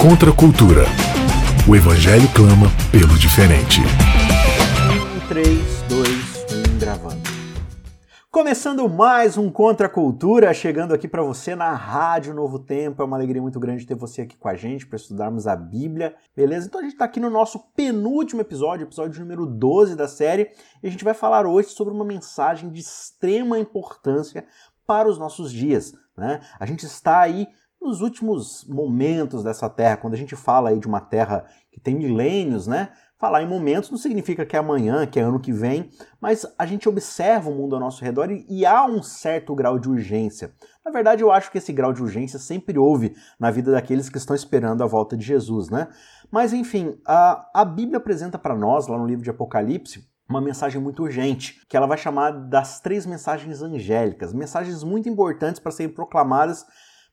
Contra a cultura. O Evangelho clama pelo diferente. 3, 2, 1, gravando. Começando mais um Contra a Cultura, chegando aqui para você na Rádio Novo Tempo. É uma alegria muito grande ter você aqui com a gente para estudarmos a Bíblia, beleza? Então a gente está aqui no nosso penúltimo episódio, episódio número 12 da série, e a gente vai falar hoje sobre uma mensagem de extrema importância para os nossos dias, né? A gente está aí nos últimos momentos dessa terra, quando a gente fala aí de uma terra que tem milênios, né? Falar em momentos não significa que é amanhã, que é ano que vem, mas a gente observa o mundo ao nosso redor e, e há um certo grau de urgência. Na verdade, eu acho que esse grau de urgência sempre houve na vida daqueles que estão esperando a volta de Jesus, né? Mas enfim, a, a Bíblia apresenta para nós, lá no livro de Apocalipse, uma mensagem muito urgente, que ela vai chamar das três mensagens angélicas, mensagens muito importantes para serem proclamadas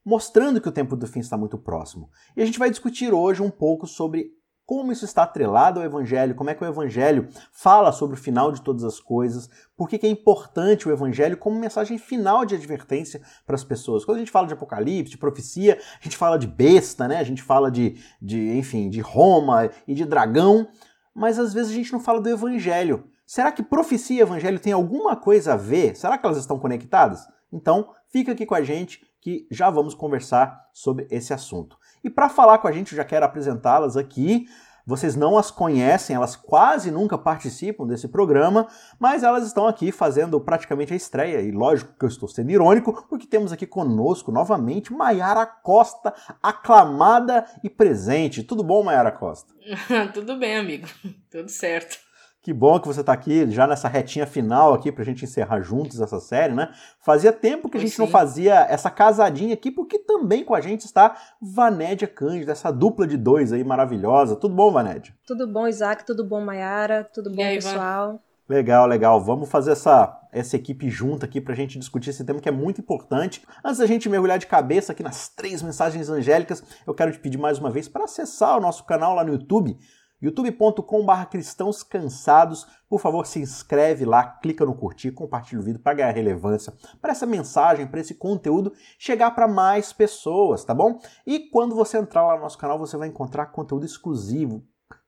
mostrando que o tempo do fim está muito próximo. E a gente vai discutir hoje um pouco sobre como isso está atrelado ao Evangelho, como é que o Evangelho fala sobre o final de todas as coisas, por que é importante o Evangelho como mensagem final de advertência para as pessoas. Quando a gente fala de Apocalipse, de profecia, a gente fala de besta, né? a gente fala de, de, enfim, de Roma e de dragão, mas às vezes a gente não fala do Evangelho. Será que profecia e Evangelho têm alguma coisa a ver? Será que elas estão conectadas? Então, fica aqui com a gente que já vamos conversar sobre esse assunto. E para falar com a gente, eu já quero apresentá-las aqui. Vocês não as conhecem, elas quase nunca participam desse programa, mas elas estão aqui fazendo praticamente a estreia. E lógico que eu estou sendo irônico, porque temos aqui conosco novamente Maiara Costa, aclamada e presente. Tudo bom, Maiara Costa? Tudo bem, amigo. Tudo certo. Que bom que você está aqui já nessa retinha final aqui para a gente encerrar juntos essa série, né? Fazia tempo que a gente não fazia essa casadinha aqui, porque também com a gente está Vanédia Cândido, essa dupla de dois aí maravilhosa. Tudo bom, Vanédia? Tudo bom, Isaac? Tudo bom, Mayara? Tudo bom, aí, pessoal? Legal, legal. Vamos fazer essa, essa equipe junta aqui para a gente discutir esse tema que é muito importante. Antes da gente mergulhar de cabeça aqui nas três mensagens angélicas, eu quero te pedir mais uma vez para acessar o nosso canal lá no YouTube youtube.com.br cristãos cansados. Por favor, se inscreve lá, clica no curtir, compartilha o vídeo para ganhar relevância, para essa mensagem, para esse conteúdo chegar para mais pessoas, tá bom? E quando você entrar lá no nosso canal, você vai encontrar conteúdo exclusivo,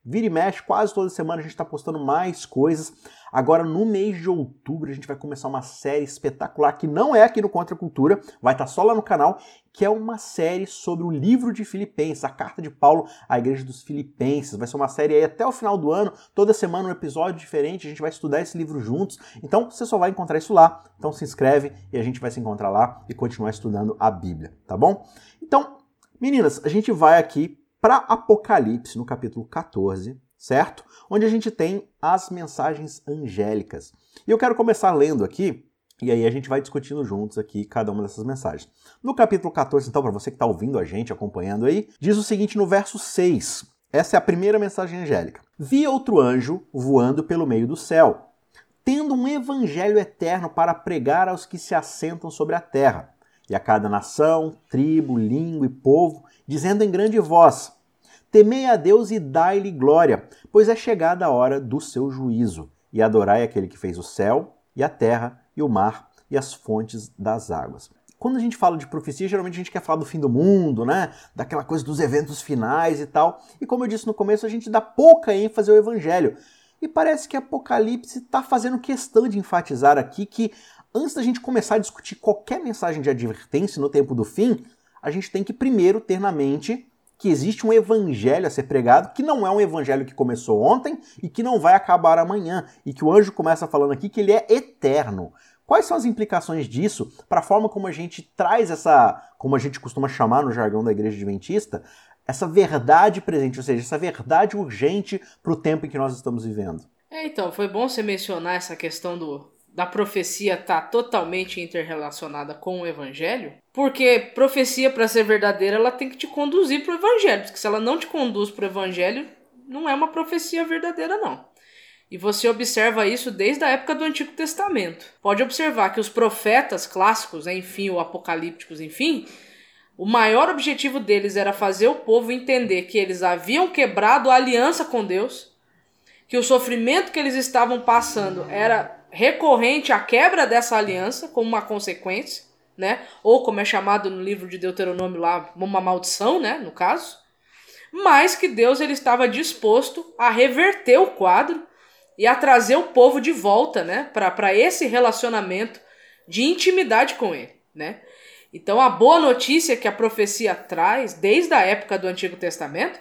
Vira e mexe, quase toda semana a gente está postando mais coisas. Agora, no mês de outubro, a gente vai começar uma série espetacular que não é aqui no Contra Cultura, vai estar tá só lá no canal, que é uma série sobre o livro de Filipenses, a carta de Paulo à igreja dos Filipenses. Vai ser uma série aí até o final do ano, toda semana um episódio diferente, a gente vai estudar esse livro juntos. Então, você só vai encontrar isso lá. Então, se inscreve e a gente vai se encontrar lá e continuar estudando a Bíblia, tá bom? Então, meninas, a gente vai aqui para Apocalipse, no capítulo 14, certo? Onde a gente tem as mensagens angélicas. E eu quero começar lendo aqui, e aí a gente vai discutindo juntos aqui cada uma dessas mensagens. No capítulo 14, então, para você que está ouvindo a gente, acompanhando aí, diz o seguinte no verso 6. Essa é a primeira mensagem angélica. Vi outro anjo voando pelo meio do céu, tendo um evangelho eterno para pregar aos que se assentam sobre a terra, e a cada nação, tribo, língua e povo, dizendo em grande voz: Temei a Deus e dai-lhe glória, pois é chegada a hora do seu juízo, e adorai aquele que fez o céu e a terra e o mar e as fontes das águas. Quando a gente fala de profecia, geralmente a gente quer falar do fim do mundo, né? Daquela coisa dos eventos finais e tal. E como eu disse no começo, a gente dá pouca ênfase ao evangelho. E parece que Apocalipse está fazendo questão de enfatizar aqui que antes da gente começar a discutir qualquer mensagem de advertência no tempo do fim, a gente tem que primeiro ter na mente que existe um evangelho a ser pregado, que não é um evangelho que começou ontem e que não vai acabar amanhã, e que o anjo começa falando aqui que ele é eterno. Quais são as implicações disso para a forma como a gente traz essa, como a gente costuma chamar no jargão da igreja adventista, essa verdade presente, ou seja, essa verdade urgente para o tempo em que nós estamos vivendo? É, então, foi bom você mencionar essa questão do, da profecia estar tá totalmente interrelacionada com o evangelho, porque profecia para ser verdadeira, ela tem que te conduzir para o evangelho, porque se ela não te conduz para o evangelho, não é uma profecia verdadeira não. E você observa isso desde a época do Antigo Testamento. Pode observar que os profetas clássicos, né, enfim, o apocalípticos, enfim, o maior objetivo deles era fazer o povo entender que eles haviam quebrado a aliança com Deus, que o sofrimento que eles estavam passando era recorrente à quebra dessa aliança como uma consequência, né? Ou como é chamado no livro de Deuteronômio lá, uma maldição, né, no caso. mas que Deus ele estava disposto a reverter o quadro e a trazer o povo de volta, né, para esse relacionamento de intimidade com ele, né? Então a boa notícia que a profecia traz desde a época do Antigo Testamento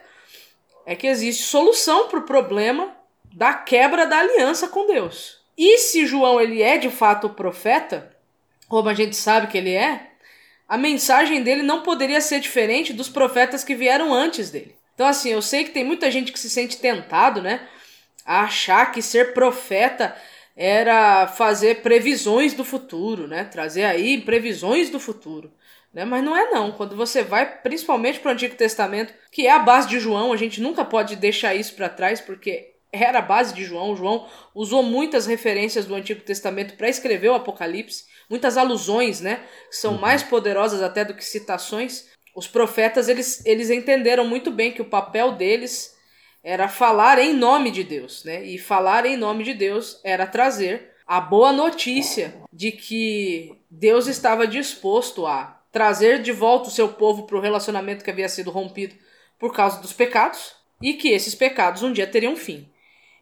é que existe solução para o problema da quebra da aliança com Deus. E se João ele é de fato profeta, como a gente sabe que ele é, a mensagem dele não poderia ser diferente dos profetas que vieram antes dele. Então assim, eu sei que tem muita gente que se sente tentado, né, a achar que ser profeta era fazer previsões do futuro, né? Trazer aí previsões do futuro. Né? Mas não é não. Quando você vai principalmente para o Antigo Testamento, que é a base de João, a gente nunca pode deixar isso para trás, porque era a base de João. João usou muitas referências do Antigo Testamento para escrever o Apocalipse, muitas alusões, né? Que são uhum. mais poderosas até do que citações. Os profetas, eles, eles entenderam muito bem que o papel deles era falar em nome de Deus, né? E falar em nome de Deus era trazer a boa notícia de que Deus estava disposto a trazer de volta o seu povo para o relacionamento que havia sido rompido por causa dos pecados e que esses pecados um dia teriam fim.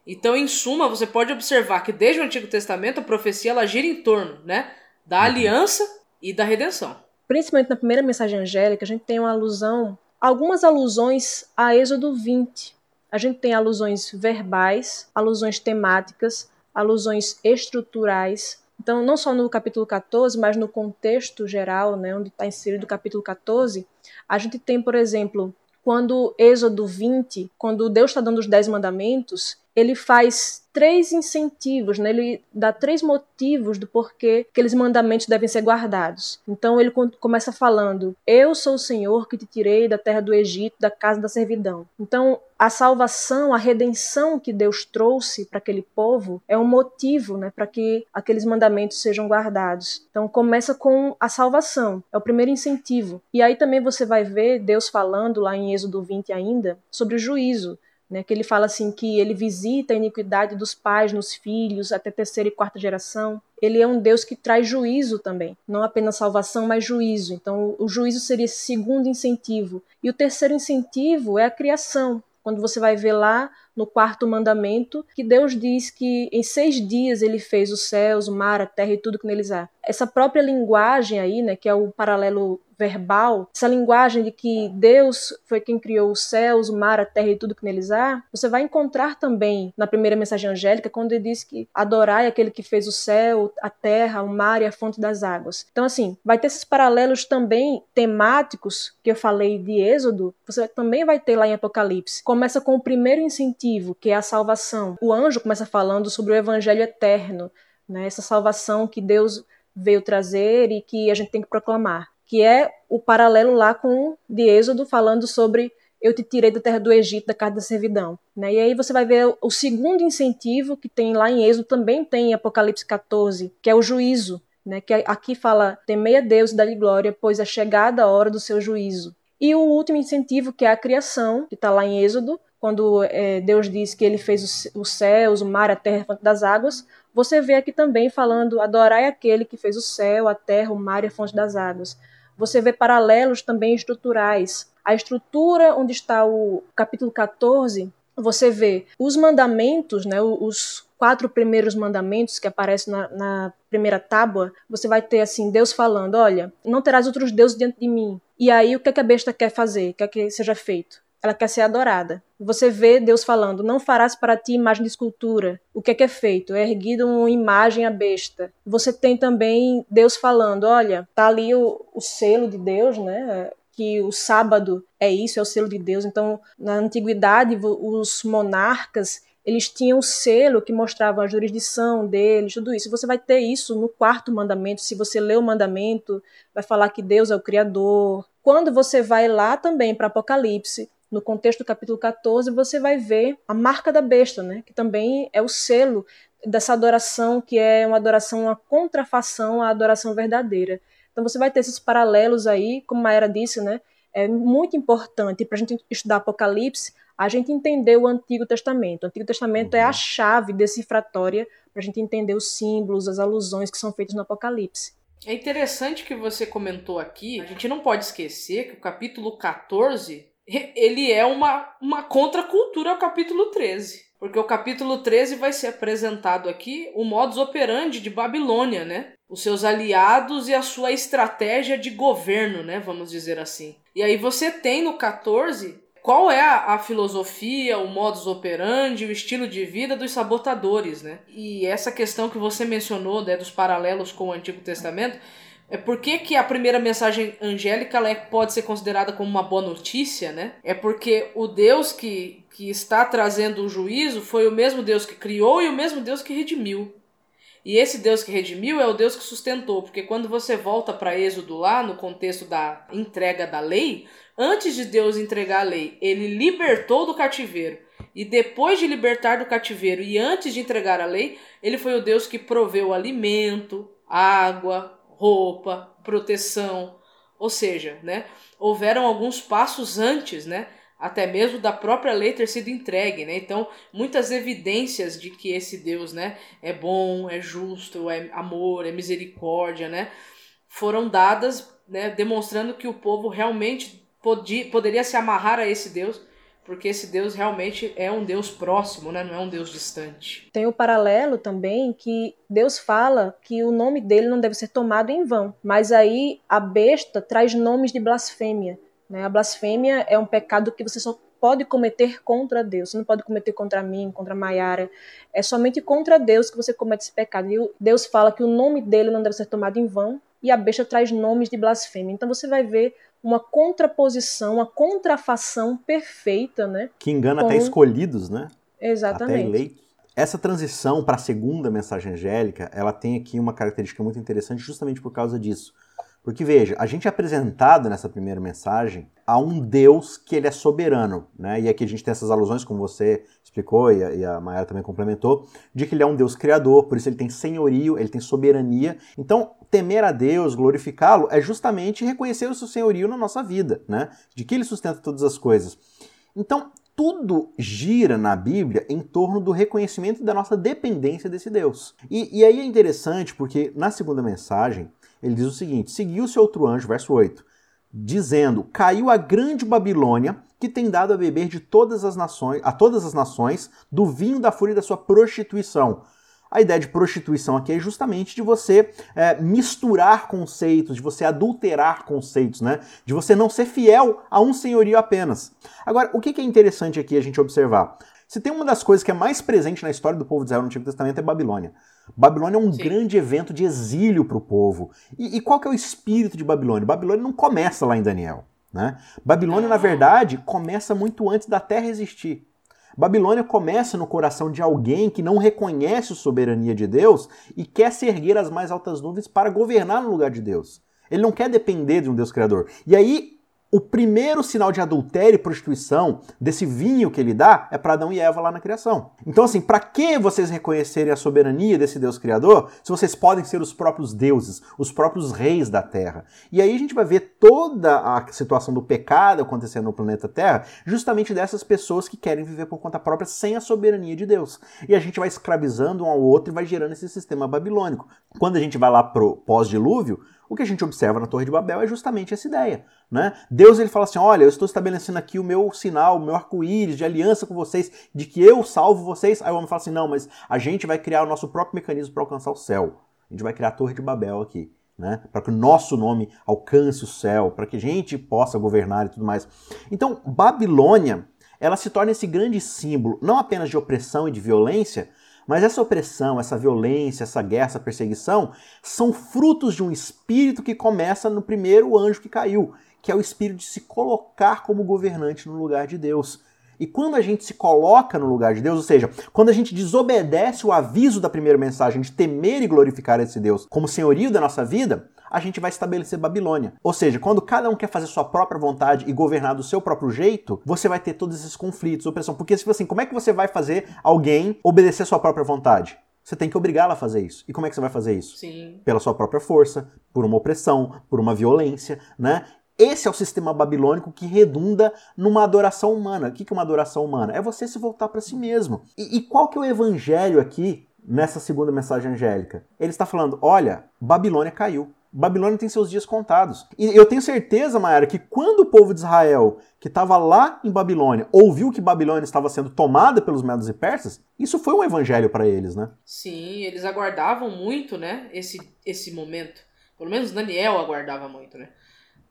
Então, em suma, você pode observar que desde o Antigo Testamento a profecia ela gira em torno, né, da uhum. aliança e da redenção. Principalmente na primeira mensagem angélica, a gente tem uma alusão, algumas alusões a Êxodo 20, a gente tem alusões verbais, alusões temáticas, alusões estruturais. Então, não só no capítulo 14, mas no contexto geral, né, onde está inserido o capítulo 14, a gente tem, por exemplo, quando Êxodo 20, quando Deus está dando os dez mandamentos, ele faz três incentivos, né? ele dá três motivos do porquê aqueles mandamentos devem ser guardados. Então ele começa falando: Eu sou o Senhor que te tirei da terra do Egito, da casa da servidão. Então a salvação, a redenção que Deus trouxe para aquele povo é um motivo né, para que aqueles mandamentos sejam guardados. Então começa com a salvação, é o primeiro incentivo. E aí também você vai ver Deus falando lá em Êxodo 20 ainda sobre o juízo né, que ele fala assim que ele visita a iniquidade dos pais nos filhos até terceira e quarta geração. Ele é um Deus que traz juízo também, não apenas salvação, mas juízo. Então, o juízo seria esse segundo incentivo. E o terceiro incentivo é a criação. Quando você vai ver lá no quarto mandamento, que Deus diz que em seis dias ele fez os céus, o mar, a terra e tudo que neles há. Essa própria linguagem aí, né, que é o paralelo verbal, essa linguagem de que Deus foi quem criou os céus, o mar, a terra e tudo que neles há, você vai encontrar também na primeira mensagem angélica, quando ele diz que adorai aquele que fez o céu, a terra, o mar e a fonte das águas. Então, assim, vai ter esses paralelos também temáticos que eu falei de Êxodo, você também vai ter lá em Apocalipse. Começa com o primeiro incentivo, que é a salvação. O anjo começa falando sobre o evangelho eterno, né? essa salvação que Deus veio trazer e que a gente tem que proclamar que é o paralelo lá com de Êxodo falando sobre eu te tirei da terra do Egito, da casa da servidão. Né? E aí você vai ver o segundo incentivo que tem lá em Êxodo, também tem em Apocalipse 14, que é o juízo. Né? Que aqui fala, temei a Deus e dá-lhe glória, pois é chegada a hora do seu juízo. E o último incentivo, que é a criação, que está lá em Êxodo, quando é, Deus diz que ele fez os, céus, o mar, a terra, a fonte das águas, você vê aqui também falando, adorai aquele que fez o céu, a terra, o mar e a fonte das águas você vê paralelos também estruturais. A estrutura onde está o capítulo 14, você vê os mandamentos, né, os quatro primeiros mandamentos que aparecem na, na, primeira tábua, você vai ter assim, Deus falando, olha, não terás outros deuses diante de mim. E aí o que, é que a besta quer fazer? Quer que seja feito? Ela quer ser adorada. Você vê Deus falando: Não farás para ti imagem de escultura. O que é que é feito? É erguido uma imagem à besta. Você tem também Deus falando: Olha, tá ali o, o selo de Deus, né? que o sábado é isso, é o selo de Deus. Então, na antiguidade, os monarcas eles tinham um selo que mostrava a jurisdição deles, tudo isso. Você vai ter isso no quarto mandamento. Se você lê o mandamento, vai falar que Deus é o Criador. Quando você vai lá também para Apocalipse, no contexto do capítulo 14, você vai ver a marca da besta, né? que também é o selo dessa adoração, que é uma adoração, uma contrafação à adoração verdadeira. Então você vai ter esses paralelos aí, como a Era disse, né? É muito importante para a gente estudar Apocalipse, a gente entender o Antigo Testamento. O Antigo Testamento uhum. é a uhum. chave decifratória para a gente entender os símbolos, as alusões que são feitas no Apocalipse. É interessante que você comentou aqui, a gente não pode esquecer que o capítulo 14 ele é uma, uma contracultura ao capítulo 13. Porque o capítulo 13 vai ser apresentado aqui o modus operandi de Babilônia, né? Os seus aliados e a sua estratégia de governo, né? Vamos dizer assim. E aí você tem no 14 qual é a, a, filosofia, o modus operandi, o estilo de vida dos sabotadores, né? E essa questão que você mencionou, né, dos paralelos com o Antigo Testamento, é por que, que a primeira mensagem angélica ela é, pode ser considerada como uma boa notícia, né? É porque o Deus que, que está trazendo o juízo foi o mesmo Deus que criou e o mesmo Deus que redimiu. E esse Deus que redimiu é o Deus que sustentou, porque quando você volta para Êxodo lá, no contexto da entrega da lei, antes de Deus entregar a lei, ele libertou do cativeiro. E depois de libertar do cativeiro e antes de entregar a lei, ele foi o Deus que proveu alimento, água, roupa, proteção. Ou seja, né, houveram alguns passos antes, né, até mesmo da própria lei ter sido entregue, né? Então, muitas evidências de que esse Deus, né, é bom, é justo, é amor, é misericórdia, né, foram dadas, né, demonstrando que o povo realmente podia, poderia se amarrar a esse Deus porque esse Deus realmente é um Deus próximo, né? não é um Deus distante. Tem o paralelo também que Deus fala que o nome dele não deve ser tomado em vão, mas aí a besta traz nomes de blasfêmia. Né? A blasfêmia é um pecado que você só pode cometer contra Deus. Você não pode cometer contra mim, contra Maiara. É somente contra Deus que você comete esse pecado. E Deus fala que o nome dele não deve ser tomado em vão, e a besta traz nomes de blasfêmia. Então você vai ver uma contraposição, uma contrafação perfeita, né? Que engana com... até escolhidos, né? Exatamente. Até eleitos. Essa transição para a segunda mensagem angélica, ela tem aqui uma característica muito interessante justamente por causa disso. Porque veja, a gente é apresentado nessa primeira mensagem a um Deus que ele é soberano, né? E aqui a gente tem essas alusões, como você explicou e a, e a Mayara também complementou, de que ele é um Deus criador, por isso ele tem senhorio, ele tem soberania. Então, temer a Deus, glorificá-lo, é justamente reconhecer o seu senhorio na nossa vida, né? De que ele sustenta todas as coisas. Então, tudo gira na Bíblia em torno do reconhecimento da nossa dependência desse Deus. E, e aí é interessante porque na segunda mensagem ele diz o seguinte: Seguiu-se outro anjo, verso 8, dizendo: Caiu a grande Babilônia, que tem dado a beber de todas as nações, a todas as nações do vinho da fúria da sua prostituição. A ideia de prostituição aqui é justamente de você é, misturar conceitos, de você adulterar conceitos, né? De você não ser fiel a um senhorio apenas. Agora, o que é interessante aqui a gente observar? Se tem uma das coisas que é mais presente na história do povo de Israel no Antigo Testamento é Babilônia. Babilônia é um Sim. grande evento de exílio para o povo. E, e, qual que é o espírito de Babilônia? Babilônia não começa lá em Daniel. Né? Babilônia, na verdade, começa muito antes da terra existir. Babilônia começa no coração de alguém que não reconhece a soberania de Deus e quer se erguer às mais altas nuvens para governar no lugar de Deus. Ele não quer depender de um Deus criador. E aí o primeiro sinal de adultério e prostituição desse vinho que ele dá é para Adão e Eva lá na criação. Então, assim, para que vocês reconhecerem a soberania desse Deus criador se vocês podem ser os próprios deuses, os próprios reis da terra? E aí a gente vai ver toda a situação do pecado acontecendo no planeta Terra justamente dessas pessoas que querem viver por conta própria sem a soberania de Deus. E a gente vai escravizando um ao outro e vai gerando esse sistema babilônico. Quando a gente vai lá pro pós-dilúvio, o que a gente observa na Torre de Babel é justamente essa ideia. Né? Deus ele fala assim: olha, eu estou estabelecendo aqui o meu sinal, o meu arco-íris de aliança com vocês, de que eu salvo vocês. Aí o homem fala assim: não, mas a gente vai criar o nosso próprio mecanismo para alcançar o céu. A gente vai criar a Torre de Babel aqui. Né? Para que o nosso nome alcance o céu, para que a gente possa governar e tudo mais. Então, Babilônia, ela se torna esse grande símbolo, não apenas de opressão e de violência, mas essa opressão, essa violência, essa guerra, essa perseguição são frutos de um espírito que começa no primeiro anjo que caiu, que é o espírito de se colocar como governante no lugar de Deus. E quando a gente se coloca no lugar de Deus, ou seja, quando a gente desobedece o aviso da primeira mensagem de temer e glorificar esse Deus como senhorio da nossa vida, a gente vai estabelecer Babilônia. Ou seja, quando cada um quer fazer sua própria vontade e governar do seu próprio jeito, você vai ter todos esses conflitos, opressão. Porque, tipo assim, como é que você vai fazer alguém obedecer sua própria vontade? Você tem que obrigá-la a fazer isso. E como é que você vai fazer isso? Sim. Pela sua própria força, por uma opressão, por uma violência, né? Esse é o sistema babilônico que redunda numa adoração humana. O que é uma adoração humana? É você se voltar para si mesmo. E, e, qual que é o evangelho aqui nessa segunda mensagem angélica? Ele está falando: olha, Babilônia caiu. Babilônia tem seus dias contados. E eu tenho certeza, Mayara, que quando o povo de Israel, que estava lá em Babilônia, ouviu que Babilônia estava sendo tomada pelos medos e persas, isso foi um evangelho para eles, né? Sim, eles aguardavam muito, né, esse, esse momento. Pelo menos Daniel aguardava muito, né?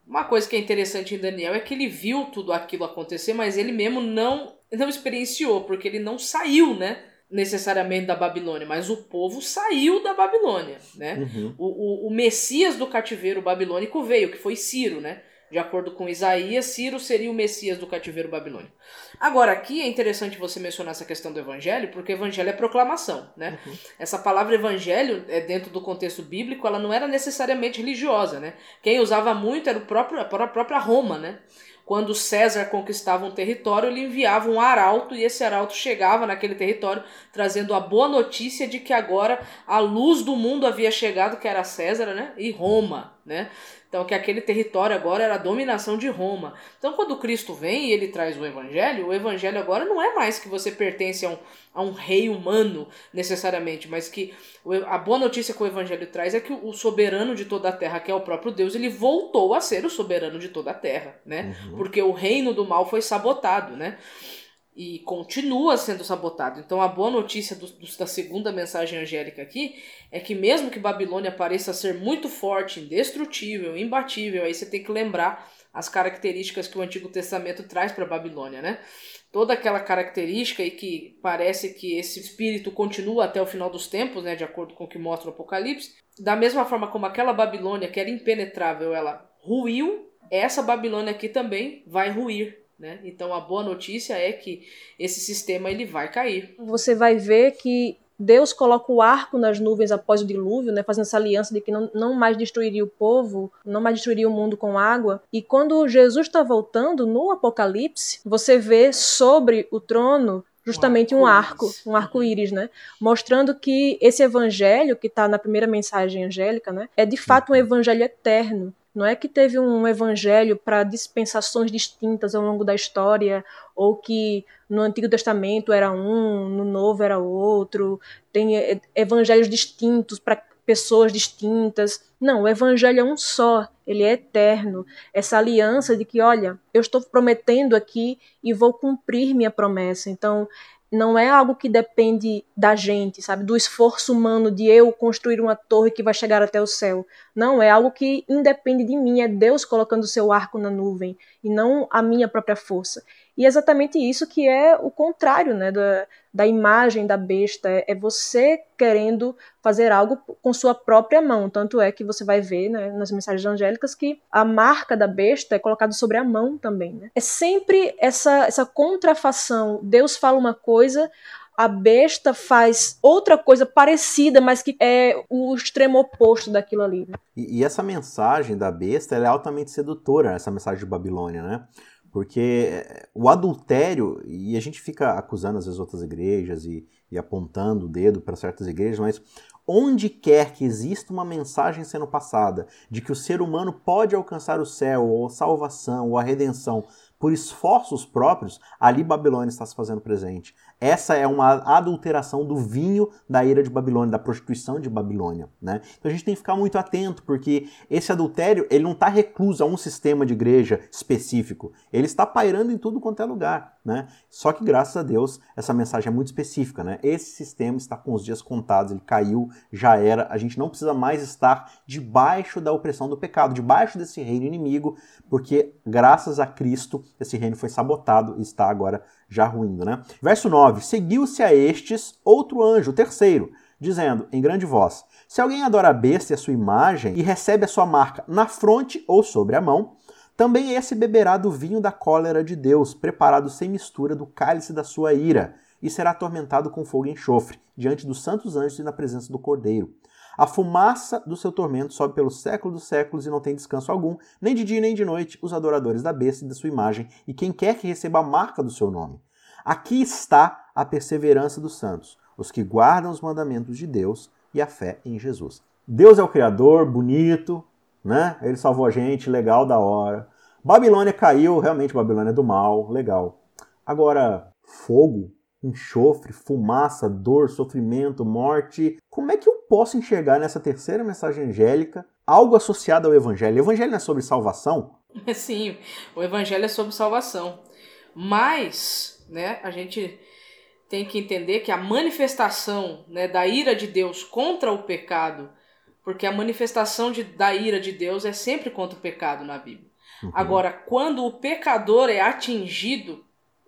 Uma coisa que é interessante em Daniel é que ele viu tudo aquilo acontecer, mas ele mesmo não não experienciou, porque ele não saiu, né? Necessariamente da Babilônia, mas o povo saiu da Babilônia, né? Uhum. O, o, o, Messias do cativeiro babilônico veio, que foi Ciro, né? De acordo com Isaías, Ciro seria o Messias do cativeiro babilônico. Agora, aqui é interessante você mencionar essa questão do evangelho, porque evangelho é proclamação, né? Uhum. Essa palavra evangelho, é dentro do contexto bíblico, ela não era necessariamente religiosa, né? Quem usava muito era o próprio, a própria Roma, né? Quando César conquistava um território, ele enviava um arauto e esse arauto chegava naquele território trazendo a boa notícia de que agora a luz do mundo havia chegado, que era César, né? E Roma, né? Então, que aquele território agora era a dominação de Roma. Então, quando Cristo vem e ele traz o evangelho, o evangelho agora não é mais que você pertence a um, a um rei humano, necessariamente, mas que a boa notícia que o evangelho traz é que o soberano de toda a terra, que é o próprio Deus, ele voltou a ser o soberano de toda a terra, né? Uhum. Porque o reino do mal foi sabotado, né? E continua sendo sabotado. Então a boa notícia do, do, da segunda mensagem angélica aqui é que mesmo que Babilônia pareça ser muito forte, indestrutível, imbatível, aí você tem que lembrar as características que o Antigo Testamento traz para Babilônia, né? Toda aquela característica e que parece que esse espírito continua até o final dos tempos, né, de acordo com o que mostra o Apocalipse, da mesma forma como aquela Babilônia que era impenetrável, ela ruiu, essa Babilônia aqui também vai ruir, né? Então a boa notícia é que esse sistema ele vai cair. Você vai ver que Deus coloca o arco nas nuvens após o dilúvio, né, fazendo essa aliança de que não, não mais destruiria o povo, não mais destruiria o mundo com água. E quando Jesus está voltando no Apocalipse, você vê sobre o trono justamente um arco, um arco-íris, né? Mostrando que esse evangelho que está na primeira mensagem angélica, né, é de fato um evangelho eterno. Não é que teve um evangelho para dispensações distintas ao longo da história, ou que no Antigo Testamento era um, no Novo era outro, tem evangelhos distintos para pessoas distintas. Não, o evangelho é um só, ele é eterno. Essa aliança de que, olha, eu estou prometendo aqui e vou cumprir minha promessa. Então, não é algo que depende da gente, sabe? Do esforço humano de eu construir uma torre que vai chegar até o céu. Não, é algo que independe de mim, é Deus colocando o seu arco na nuvem e não a minha própria força. E é exatamente isso que é o contrário né, da, da imagem da besta. É, é você querendo fazer algo com sua própria mão. Tanto é que você vai ver né, nas mensagens angélicas que a marca da besta é colocada sobre a mão também. Né? É sempre essa, essa contrafação. Deus fala uma coisa, a besta faz outra coisa parecida, mas que é o extremo oposto daquilo ali. Né? E, e, essa mensagem da besta é altamente sedutora, essa mensagem de Babilônia, né? Porque eh, o adultério, e a gente fica acusando às vezes outras igrejas e, e apontando o dedo para certas igrejas, mas onde quer que exista uma mensagem sendo passada de que o ser humano pode alcançar o céu, ou a salvação, ou a redenção por esforços próprios, ali Babilônia está se fazendo presente. Essa é uma adulteração do vinho da ira de Babilônia, da prostituição de Babilônia. Né? Então a gente tem que ficar muito atento, porque esse adultério ele não está recluso a um sistema de igreja específico. Ele está pairando em tudo quanto é lugar. Né? Só que, graças a Deus, essa mensagem é muito específica. Né? Esse sistema está com os dias contados, ele caiu, já era. A gente não precisa mais estar debaixo da opressão do pecado, debaixo desse reino inimigo, porque, graças a Cristo, esse reino foi sabotado e está agora já ruindo, né? Verso 9: Seguiu-se a estes outro anjo, terceiro, dizendo em grande voz: Se alguém adora a besta e a sua imagem e recebe a sua marca na fronte ou sobre a mão, também esse beberá do vinho da cólera de Deus, preparado sem mistura do cálice da sua ira, e será atormentado com fogo e enxofre, diante dos santos anjos e na presença do Cordeiro. A fumaça do seu tormento sobe pelo século dos séculos e não tem descanso algum, nem de dia nem de noite, os adoradores da besta e da sua imagem, e quem quer que receba a marca do seu nome. Aqui está a perseverança dos santos, os que guardam os mandamentos de Deus e a fé em Jesus. Deus é o Criador, bonito, né? Ele salvou a gente, legal, da hora. Babilônia caiu, realmente Babilônia é do mal, legal. Agora, fogo, enxofre, fumaça, dor, sofrimento, morte. Como é que eu posso enxergar nessa terceira mensagem angélica algo associado ao evangelho. O evangelho não é sobre salvação? Sim, o evangelho é sobre salvação. Mas, né, a gente tem que entender que a manifestação né, da ira de Deus contra o pecado, porque a manifestação de, da ira de Deus é sempre contra o pecado na Bíblia. Uhum. Agora, quando o pecador é atingido,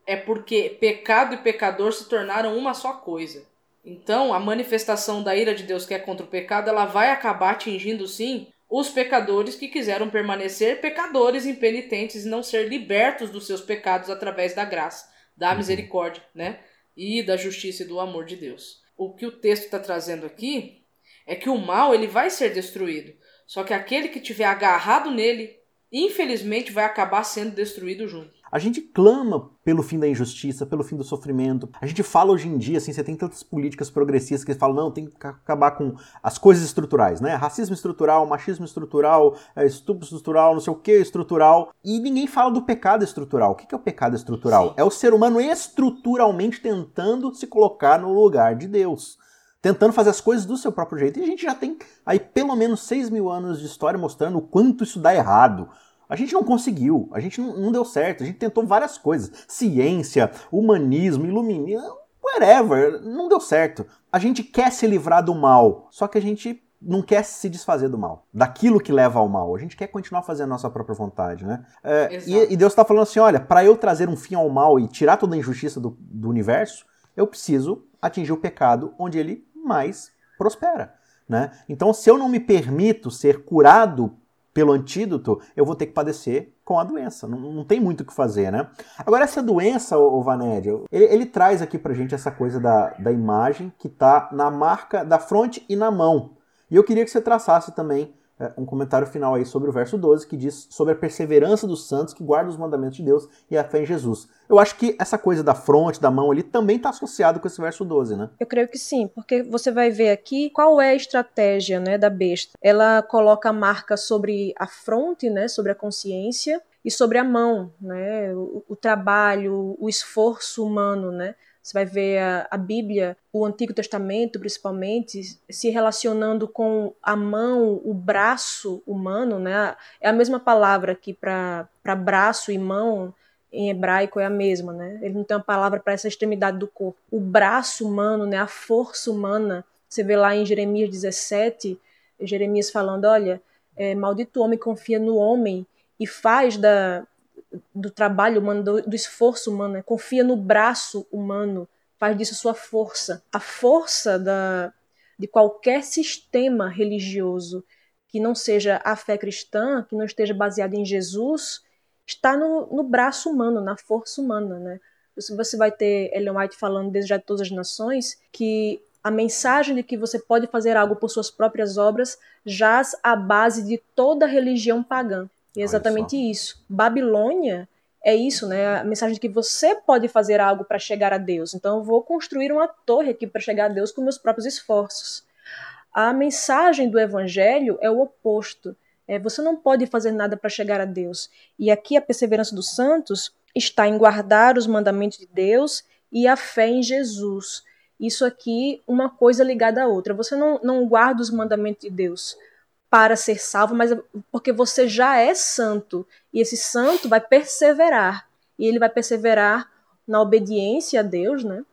é porque pecado e pecador se tornaram uma só coisa. Então, a manifestação da ira de Deus que é contra o pecado, ela vai acabar atingindo sim os pecadores que quiseram permanecer pecadores impenitentes e não ser libertos dos seus pecados através da graça, da uhum. misericórdia, né? E da justiça e do amor de Deus. O que o texto está trazendo aqui é que o mal ele vai ser destruído. Só que aquele que tiver agarrado nele, infelizmente, vai acabar sendo destruído junto. A gente clama pelo fim da injustiça, pelo fim do sofrimento. A gente fala hoje em dia, assim, você tem tantas políticas progressistas que falam, não, tem que acabar com as coisas estruturais, né? Racismo estrutural, machismo estrutural, é, estupro estrutural, não sei o que estrutural. E ninguém fala do pecado estrutural. O que é o pecado estrutural? Sim. É o ser humano estruturalmente tentando se colocar no lugar de Deus tentando fazer as coisas do seu próprio jeito. E a gente já tem aí pelo menos 6 mil anos de história mostrando o quanto isso dá errado. A gente não conseguiu, a gente não, não deu certo, a gente tentou várias coisas. Ciência, humanismo, iluminismo, whatever, não deu certo. A gente quer se livrar do mal, só que a gente não quer se desfazer do mal, daquilo que leva ao mal. A gente quer continuar fazendo a nossa própria vontade, né? É, e, e, Deus está falando assim: olha, para eu trazer um fim ao mal e tirar toda a injustiça do, do universo, eu preciso atingir o pecado onde ele mais prospera. Né? Então, se eu não me permito ser curado pelo antídoto, eu vou ter que padecer com a doença. Não, não tem muito o que fazer, né? Agora, essa doença, o, Vanédia, ele, ele, traz aqui pra gente essa coisa da, da imagem que tá na marca da fronte e na mão. E eu queria que você traçasse também um comentário final aí sobre o verso 12, que diz sobre a perseverança dos santos que guardam os mandamentos de Deus e a fé em Jesus. Eu acho que essa coisa da fronte, da mão ali, também está associado com esse verso 12, né? Eu creio que sim, porque você vai ver aqui qual é a estratégia né, da besta. Ela coloca a marca sobre a fronte, né, sobre a consciência, e sobre a mão, né, o, o trabalho, o esforço humano, né? Você vai ver a, a, Bíblia, o Antigo Testamento principalmente, se relacionando com a mão, o braço humano, né? É a mesma palavra aqui para braço e mão, em hebraico é a mesma, né? Ele não tem uma palavra para essa extremidade do corpo. O braço humano, né? A força humana. Você vê lá em Jeremias 17, Jeremias falando, olha, é, maldito homem confia no homem e faz da, do trabalho humano, do, do esforço humano, né? confia no braço humano, faz disso sua força. A força da, de qualquer sistema religioso que não seja a fé cristã, que não esteja baseado em Jesus, está no, no braço humano, na força humana. Né? Você vai ter Ellen White falando desde já de todas as nações que a mensagem de que você pode fazer algo por suas próprias obras jaz à base de toda religião pagã. E é exatamente isso. Babilônia é isso, né? A mensagem de que você pode fazer algo para chegar a Deus. Então eu vou construir uma torre aqui para chegar a Deus com meus próprios esforços. A mensagem do evangelho é o oposto. É, você não pode fazer nada para chegar a Deus. E aqui a perseverança dos santos está em guardar os mandamentos de Deus e a fé em Jesus. Isso aqui, uma coisa ligada à outra. Você não, não guarda os mandamentos de Deus para ser salvo, mas porque você já é santo. E esse santo vai perseverar. E ele vai perseverar na obediência a Deus, né?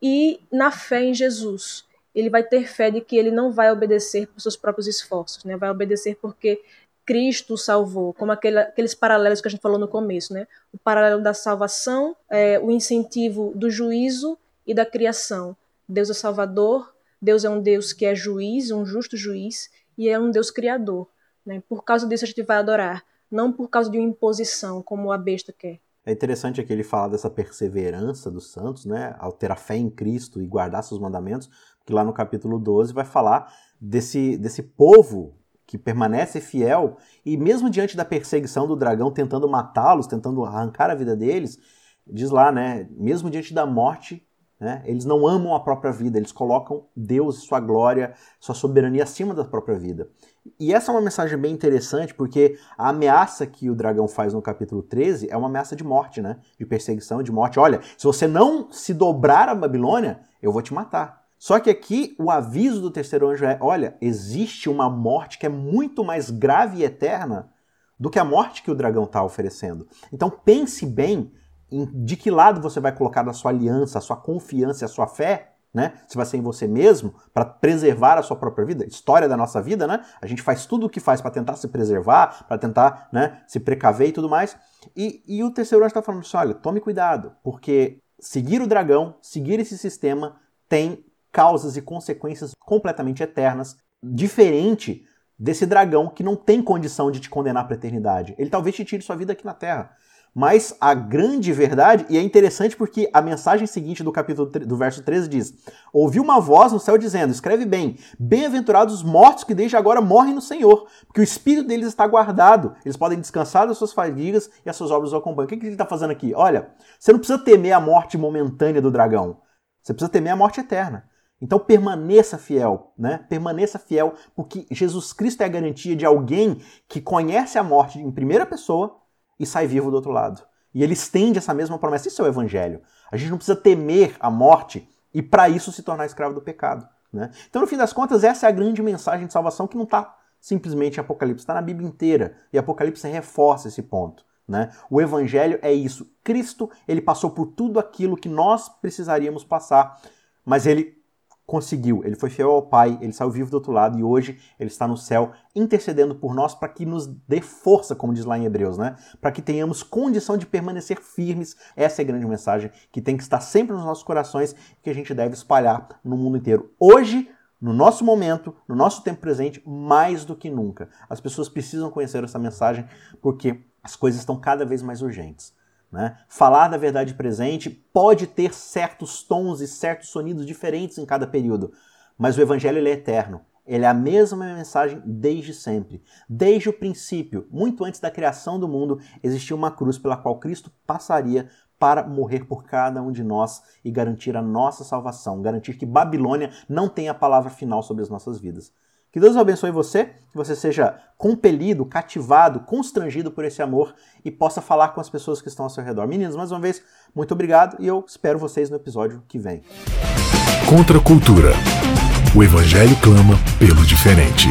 E na fé em Jesus. Ele vai ter fé de que ele não vai obedecer por seus próprios esforços, né? Vai obedecer porque Cristo salvou, como aquele, aqueles paralelos que a gente falou no começo, né? O paralelo da salvação, é, o incentivo do juízo e da criação. Deus é Salvador, Deus é um Deus que é juiz, um justo juiz, e é um Deus criador. Né? Por causa disso a gente vai adorar, não por causa de uma imposição, como a besta quer. É interessante aqui ele falar dessa perseverança dos santos, né, ao ter a fé em Cristo e guardar seus mandamentos, porque lá no capítulo 12 vai falar desse, desse povo que permanece fiel e mesmo diante da perseguição do dragão tentando matá-los, tentando arrancar a vida deles, diz lá, né, mesmo diante da morte, né? Eles não amam a própria vida, eles colocam Deus, sua glória, sua soberania acima da própria vida. E essa é uma mensagem bem interessante, porque a ameaça que o dragão faz no capítulo 13 é uma ameaça de morte, né? De perseguição, de morte. Olha, se você não se dobrar a Babilônia, eu vou te matar. Só que aqui o aviso do terceiro anjo é: olha, existe uma morte que é muito mais grave e eterna do que a morte que o dragão está oferecendo. Então pense bem em de que lado você vai colocar a sua aliança, a sua confiança a sua fé, né? Se vai ser em você mesmo, para preservar a sua própria vida, história da nossa vida, né? A gente faz tudo o que faz para tentar se preservar, para tentar né, se precaver e tudo mais. E, e o terceiro anjo está falando assim: olha, tome cuidado, porque seguir o dragão, seguir esse sistema, tem causas e consequências completamente eternas, diferente desse dragão que não tem condição de te condenar para a eternidade. Ele talvez te tire sua vida aqui na Terra. Mas a grande verdade, e é interessante porque a mensagem seguinte do capítulo do verso 13 diz: Ouvi uma voz no céu dizendo: Escreve bem, bem-aventurados os mortos que desde agora morrem no Senhor, porque o espírito deles está guardado, eles podem descansar das suas fadigas e as suas obras o acompanham. O que, que ele está fazendo aqui? Olha, você não precisa temer a morte momentânea do dragão, você precisa temer a morte eterna. Então permaneça fiel, né? Permaneça fiel, porque Jesus Cristo é a garantia de alguém que conhece a morte em primeira pessoa e sai vivo do outro lado. E ele estende essa mesma promessa. Isso é o evangelho. A gente não precisa temer a morte e para isso se tornar escravo do pecado. Né? Então, no fim das contas, essa é a grande mensagem de salvação que não está simplesmente em Apocalipse, está na Bíblia inteira. E Apocalipse reforça esse ponto. Né? O evangelho é isso. Cristo, ele passou por tudo aquilo que nós precisaríamos passar, mas ele conseguiu. Ele foi fiel ao Pai, ele saiu vivo do outro lado e hoje ele está no céu intercedendo por nós para que nos dê força, como diz lá em Hebreus, né? Para que tenhamos condição de permanecer firmes. Essa é a grande mensagem que tem que estar sempre nos nossos corações e que a gente deve espalhar no mundo inteiro. Hoje, no nosso momento, no nosso tempo presente, mais do que nunca. As pessoas precisam conhecer essa mensagem porque as coisas estão cada vez mais urgentes. Né? Falar da verdade presente pode ter certos tons e certos sonidos diferentes em cada período, mas o evangelho é eterno. Ele é a mesma mensagem desde sempre. Desde o princípio, muito antes da criação do mundo, existia uma cruz pela qual Cristo passaria para morrer por cada um de nós e garantir a nossa salvação, garantir que Babilônia não tenha a palavra final sobre as nossas vidas. Que Deus abençoe você, que você seja compelido, cativado, constrangido por esse amor e possa falar com as pessoas que estão ao seu redor. Meninos, mais uma vez, muito obrigado e eu espero vocês no episódio que vem. Contra a cultura. O Evangelho clama pelo diferente.